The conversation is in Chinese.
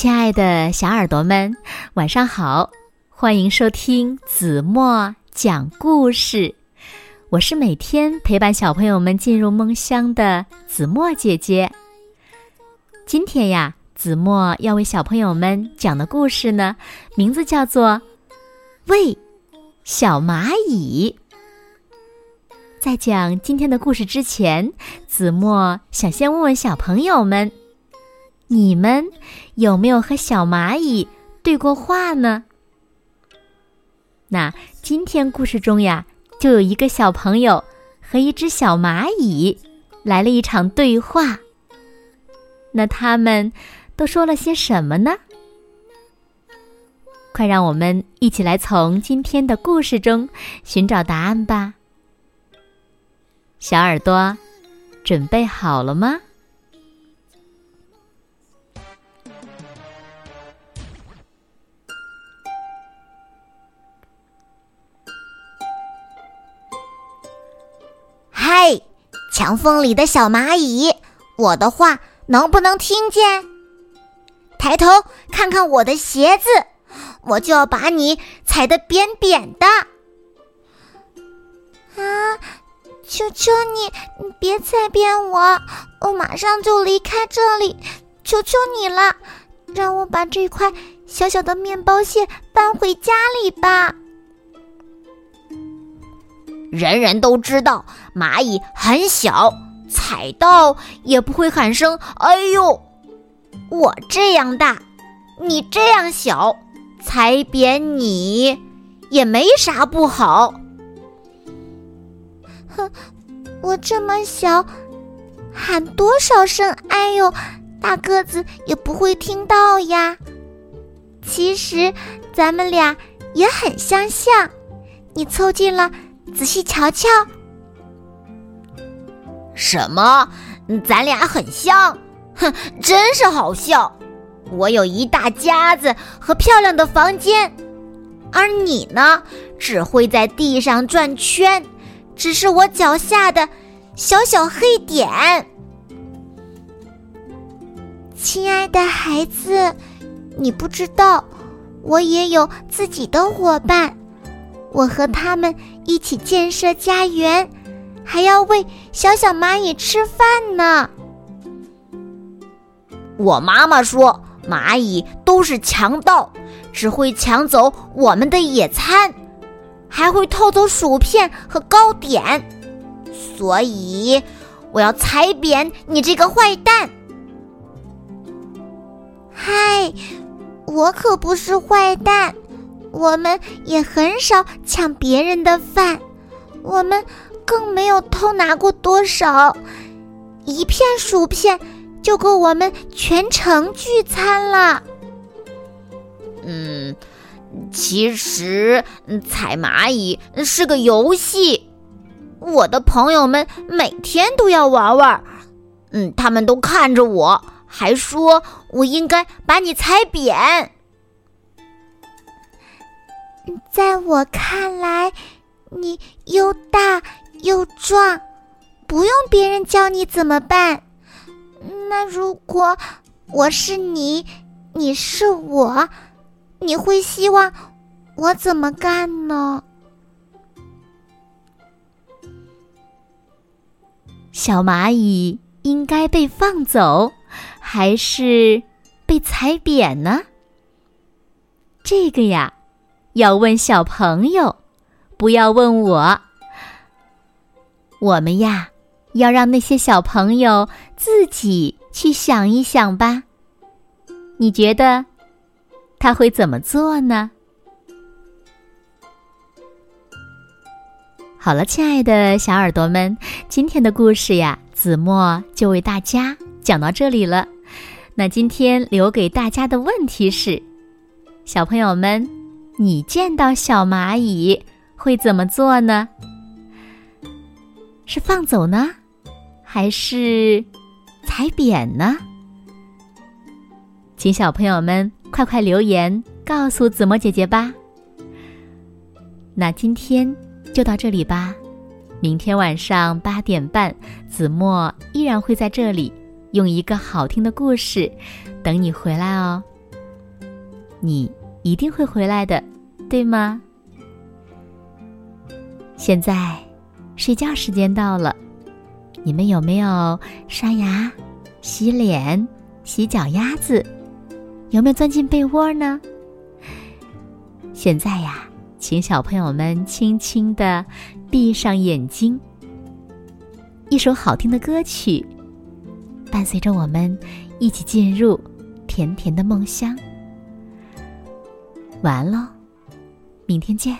亲爱的小耳朵们，晚上好！欢迎收听子墨讲故事。我是每天陪伴小朋友们进入梦乡的子墨姐姐。今天呀，子墨要为小朋友们讲的故事呢，名字叫做《喂小蚂蚁》。在讲今天的故事之前，子墨想先问问小朋友们。你们有没有和小蚂蚁对过话呢？那今天故事中呀，就有一个小朋友和一只小蚂蚁来了一场对话。那他们都说了些什么呢？快让我们一起来从今天的故事中寻找答案吧。小耳朵，准备好了吗？墙缝里的小蚂蚁，我的话能不能听见？抬头看看我的鞋子，我就要把你踩得扁扁的。啊，求求你，你别踩扁我，我马上就离开这里，求求你了，让我把这块小小的面包屑搬回家里吧。人人都知道蚂蚁很小，踩到也不会喊声“哎呦”。我这样大，你这样小，踩扁你也没啥不好。哼，我这么小，喊多少声“哎呦”，大个子也不会听到呀。其实咱们俩也很相像，你凑近了。仔细瞧瞧，什么？咱俩很像？哼，真是好笑！我有一大家子和漂亮的房间，而你呢，只会在地上转圈，只是我脚下的小小黑点。亲爱的孩子，你不知道，我也有自己的伙伴。我和他们一起建设家园，还要喂小小蚂蚁吃饭呢。我妈妈说，蚂蚁都是强盗，只会抢走我们的野餐，还会偷走薯片和糕点。所以，我要踩扁你这个坏蛋！嗨，我可不是坏蛋。我们也很少抢别人的饭，我们更没有偷拿过多少，一片薯片就够我们全城聚餐了。嗯，其实踩蚂蚁是个游戏，我的朋友们每天都要玩玩，嗯，他们都看着我，还说我应该把你踩扁。在我看来，你又大又壮，不用别人教你怎么办。那如果我是你，你是我，你会希望我怎么干呢？小蚂蚁应该被放走，还是被踩扁呢？这个呀。要问小朋友，不要问我。我们呀，要让那些小朋友自己去想一想吧。你觉得他会怎么做呢？好了，亲爱的小耳朵们，今天的故事呀，子墨就为大家讲到这里了。那今天留给大家的问题是，小朋友们。你见到小蚂蚁会怎么做呢？是放走呢，还是踩扁呢？请小朋友们快快留言告诉子墨姐姐吧。那今天就到这里吧，明天晚上八点半，子墨依然会在这里用一个好听的故事等你回来哦。你一定会回来的，对吗？现在睡觉时间到了，你们有没有刷牙、洗脸、洗脚丫子？有没有钻进被窝呢？现在呀，请小朋友们轻轻的闭上眼睛。一首好听的歌曲，伴随着我们一起进入甜甜的梦乡。完喽，明天见。